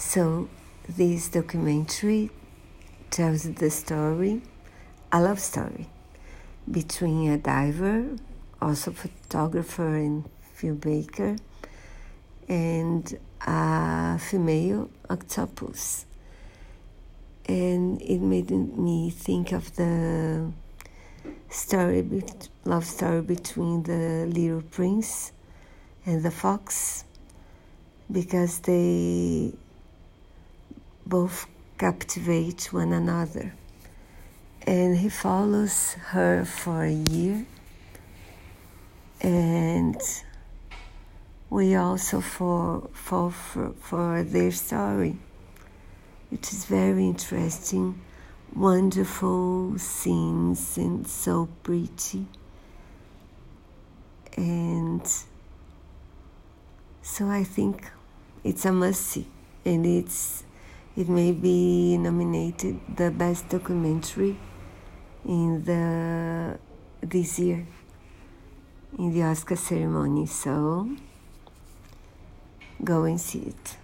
So, this documentary tells the story, a love story, between a diver, also photographer and filmmaker, and a female octopus. And it made me think of the story, love story between the little prince and the fox, because they both captivate one another. And he follows her for a year, and we also fall, fall for, for their story, It is very interesting, wonderful scenes, and so pretty. And so I think it's a must see, and it's it may be nominated the best documentary in the this year in the Oscar ceremony. So go and see it.